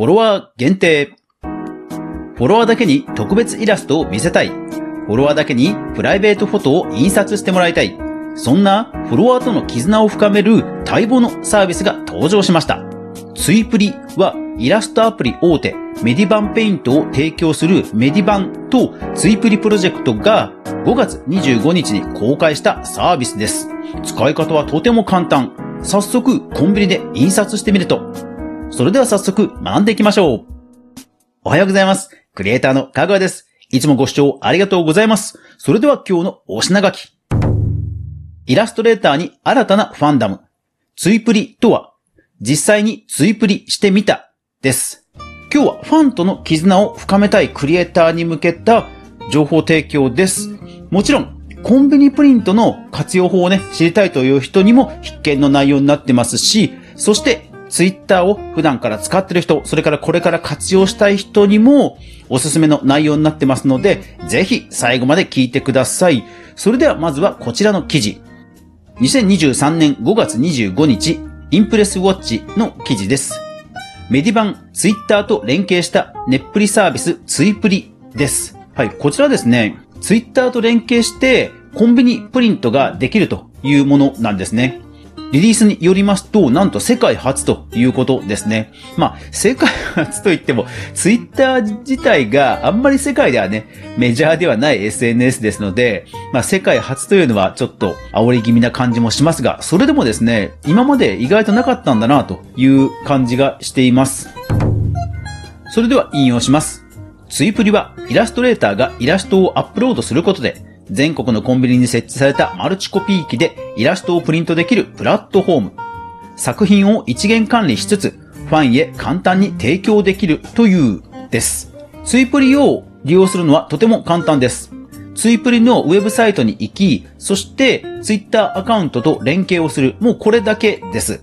フォロワー限定。フォロワーだけに特別イラストを見せたい。フォロワーだけにプライベートフォトを印刷してもらいたい。そんなフォロワーとの絆を深める待望のサービスが登場しました。ツイプリはイラストアプリ大手メディバンペイントを提供するメディバンとツイプリプロジェクトが5月25日に公開したサービスです。使い方はとても簡単。早速コンビニで印刷してみると。それでは早速学んでいきましょう。おはようございます。クリエイターのかぐわです。いつもご視聴ありがとうございます。それでは今日のお品書き。イラストレーターに新たなファンダム。ツイプリとは、実際にツイプリしてみたです。今日はファンとの絆を深めたいクリエイターに向けた情報提供です。もちろん、コンビニプリントの活用法をね、知りたいという人にも必見の内容になってますし、そしてツイッターを普段から使ってる人、それからこれから活用したい人にもおすすめの内容になってますので、ぜひ最後まで聞いてください。それではまずはこちらの記事。2023年5月25日、インプレスウォッチの記事です。メディバン、ツイッターと連携したネップリサービスツイプリです。はい、こちらですね、ツイッターと連携してコンビニプリントができるというものなんですね。リリースによりますと、なんと世界初ということですね。まあ、世界初といっても、ツイッター自体があんまり世界ではね、メジャーではない SNS ですので、まあ、世界初というのはちょっと煽り気味な感じもしますが、それでもですね、今まで意外となかったんだなという感じがしています。それでは引用します。ツイプリはイラストレーターがイラストをアップロードすることで、全国のコンビニに設置されたマルチコピー機でイラストをプリントできるプラットフォーム。作品を一元管理しつつ、ファンへ簡単に提供できるというです。ツイプリを利用するのはとても簡単です。ツイプリのウェブサイトに行き、そしてツイッターアカウントと連携をする。もうこれだけです。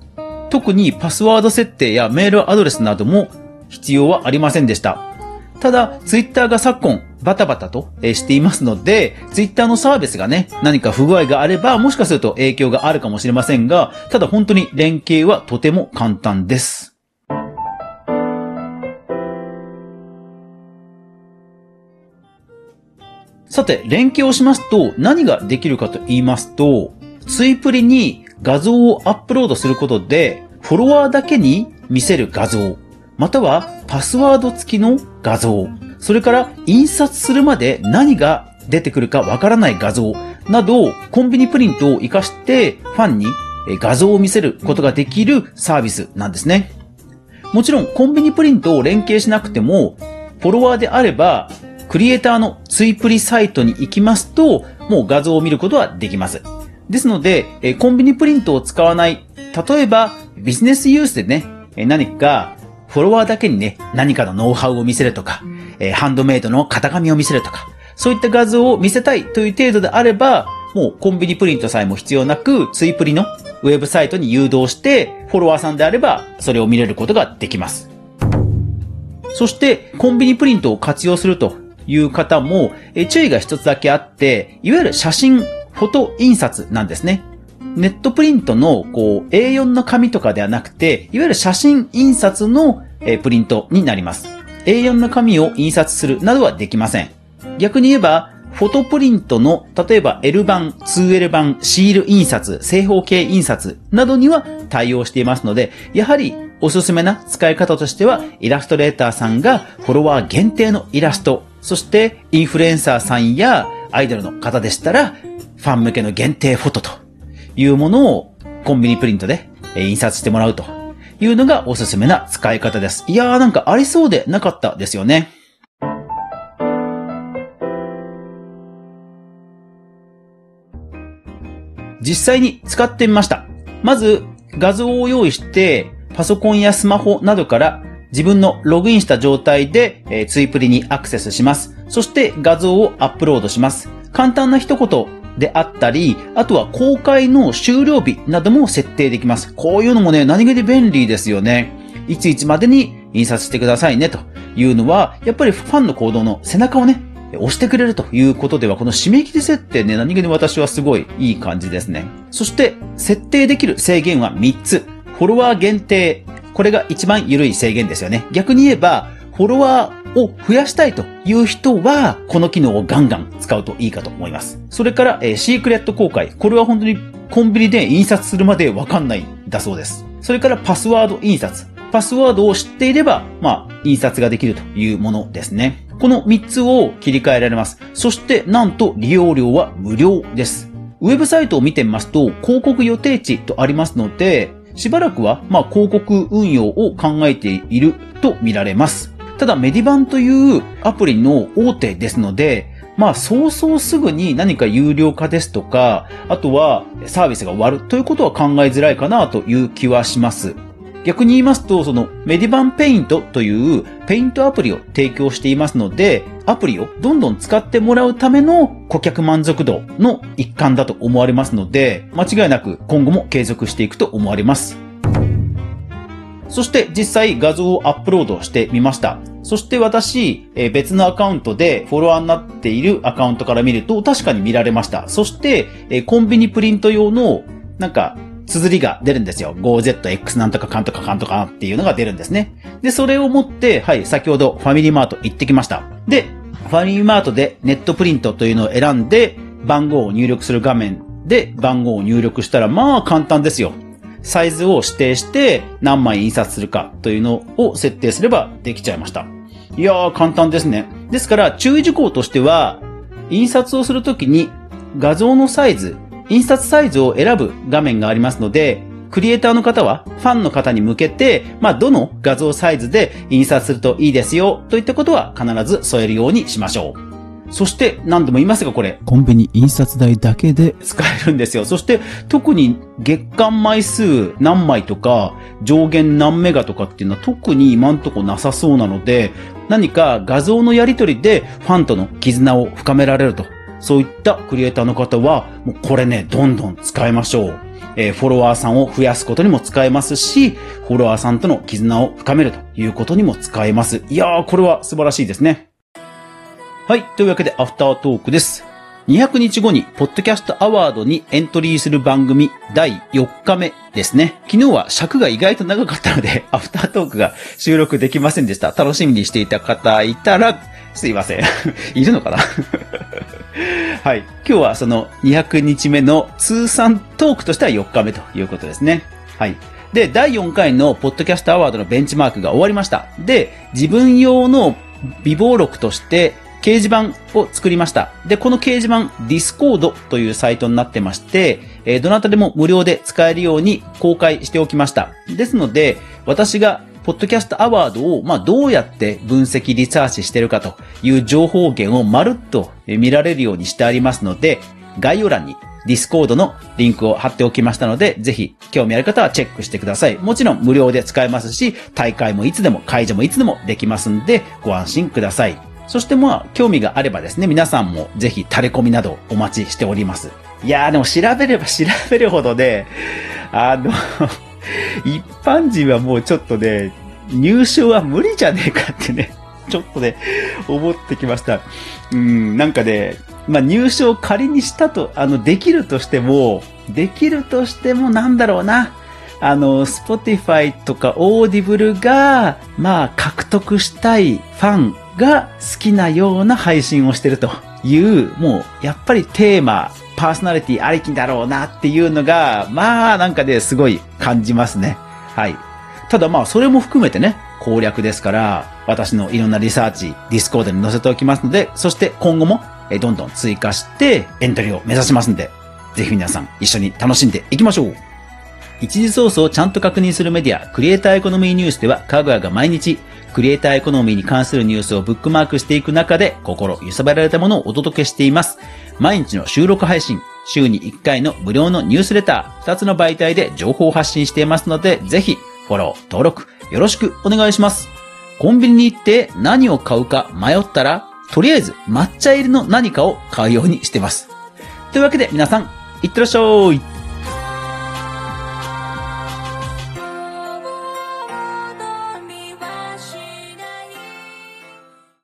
特にパスワード設定やメールアドレスなども必要はありませんでした。ただ、ツイッターが昨今、バタバタとしていますので、ツイッターのサービスがね、何か不具合があれば、もしかすると影響があるかもしれませんが、ただ本当に連携はとても簡単です。さて、連携をしますと何ができるかと言いますと、ツイプリに画像をアップロードすることで、フォロワーだけに見せる画像、またはパスワード付きの画像、それから印刷するまで何が出てくるかわからない画像など、コンビニプリントを活かしてファンに画像を見せることができるサービスなんですね。もちろんコンビニプリントを連携しなくても、フォロワーであれば、クリエイターのツイプリサイトに行きますと、もう画像を見ることはできます。ですので、コンビニプリントを使わない、例えばビジネスユースでね、何かフォロワーだけにね、何かのノウハウを見せるとか、えー、ハンドメイドの型紙を見せるとか、そういった画像を見せたいという程度であれば、もうコンビニプリントさえも必要なく、ツイプリのウェブサイトに誘導して、フォロワーさんであれば、それを見れることができます。そして、コンビニプリントを活用するという方も、え注意が一つだけあって、いわゆる写真、フォト印刷なんですね。ネットプリントのこう A4 の紙とかではなくて、いわゆる写真印刷のえプリントになります。A4 の紙を印刷するなどはできません。逆に言えば、フォトプリントの、例えば L 版、2L 版、シール印刷、正方形印刷などには対応していますので、やはりおすすめな使い方としては、イラストレーターさんがフォロワー限定のイラスト、そしてインフルエンサーさんやアイドルの方でしたら、ファン向けの限定フォトというものをコンビニプリントで印刷してもらうというのがおすすめな使い方です。いやーなんかありそうでなかったですよね。実際に使ってみました。まず画像を用意してパソコンやスマホなどから自分のログインした状態で、えツイプリにアクセスします。そして画像をアップロードします。簡単な一言であったり、あとは公開の終了日なども設定できます。こういうのもね、何気に便利ですよね。いついつまでに印刷してくださいねというのは、やっぱりファンの行動の背中をね、押してくれるということでは、この締め切り設定ね、何気に私はすごいいい感じですね。そして、設定できる制限は3つ。フォロワー限定、これが一番緩い制限ですよね。逆に言えば、フォロワーを増やしたいという人は、この機能をガンガン使うといいかと思います。それから、えー、シークレット公開。これは本当にコンビニで印刷するまでわかんないんだそうです。それからパスワード印刷。パスワードを知っていれば、まあ、印刷ができるというものですね。この3つを切り替えられます。そして、なんと利用料は無料です。ウェブサイトを見てみますと、広告予定値とありますので、しばらくは、まあ、広告運用を考えていると見られます。ただ、メディバンというアプリの大手ですので、まあ、そうそうすぐに何か有料化ですとか、あとはサービスが終わるということは考えづらいかなという気はします。逆に言いますと、そのメディバンペイントというペイントアプリを提供していますので、アプリをどんどん使ってもらうための顧客満足度の一環だと思われますので、間違いなく今後も継続していくと思われます。そして実際画像をアップロードしてみました。そして私、え別のアカウントでフォロワーになっているアカウントから見ると確かに見られました。そして、えコンビニプリント用のなんか綴りが出るんですよ。5ZX なんとかかんとかかんとかっていうのが出るんですね。で、それを持って、はい、先ほどファミリーマート行ってきました。で、ファミリーマートでネットプリントというのを選んで、番号を入力する画面で番号を入力したら、まあ簡単ですよ。サイズを指定して何枚印刷するかというのを設定すればできちゃいました。いやー、簡単ですね。ですから、注意事項としては、印刷をするときに画像のサイズ、印刷サイズを選ぶ画面がありますので、クリエイターの方はファンの方に向けて、まあ、どの画像サイズで印刷するといいですよ、といったことは必ず添えるようにしましょう。そして何度も言いますがこれ、コンビニ印刷代だけで使えるんですよ。そして特に月間枚数何枚とか上限何メガとかっていうのは特に今んとこなさそうなので、何か画像のやり取りでファンとの絆を深められるとそういったクリエイターの方は、もうこれね、どんどん使いましょう。えー、フォロワーさんを増やすことにも使えますし、フォロワーさんとの絆を深めるということにも使えます。いやー、これは素晴らしいですね。はい。というわけで、アフタートークです。200日後に、ポッドキャストアワードにエントリーする番組第4日目ですね。昨日は尺が意外と長かったので、アフタートークが収録できませんでした。楽しみにしていた方いたら、すいません。いるのかな？はい。今日はその200日目の通算トークとしては4日目ということですね。はい。で、第4回のポッドキャストアワードのベンチマークが終わりました。で、自分用の備忘録として掲示板を作りました。で、この掲示板、Discord というサイトになってまして、えどなたでも無料で使えるように公開しておきました。ですので、私がポッドキャストアワードを、まあ、どうやって分析、リサーチしてるかという情報源をまるっと見られるようにしてありますので、概要欄に Discord のリンクを貼っておきましたので、ぜひ興味ある方はチェックしてください。もちろん無料で使えますし、退会もいつでも解除もいつでもできますんで、ご安心ください。そしてまあ、興味があればですね、皆さんもぜひ垂れ込みなどお待ちしております。いやーでも調べれば 調べるほどね、あの 一般人はもうちょっとね、入賞は無理じゃねえかってね、ちょっとね、思ってきました。うん、なんかね、まあ、入賞仮にしたと、あの、できるとしても、できるとしてもなんだろうな。あの、Spotify とか Audible が、まあ、獲得したいファンが好きなような配信をしてるという、もう、やっぱりテーマ、パーソナリティありきだろうなっていうのが、まあ、なんかね、すごい感じますね。はい。ただまあ、それも含めてね、攻略ですから、私のいろんなリサーチ、 Discord に載せておきますので、そして今後も、どんどん追加してエントリーを目指しますので、ぜひ皆さん一緒に楽しんでいきましょう一次ソースをちゃんと確認するメディア、クリエイターエコノミーニュースでは、かぐわが毎日、クリエイターエコノミーに関するニュースをブックマークしていく中で、心揺さぶられたものをお届けしています。毎日の収録配信、週に1回の無料のニュースレター、2つの媒体で情報を発信していますので、ぜひ、フォロー、登録、よろしくお願いします。コンビニに行って何を買うか迷ったら、とりあえず抹茶入りの何かを買うようにしてます。というわけで皆さん、いってらっしゃい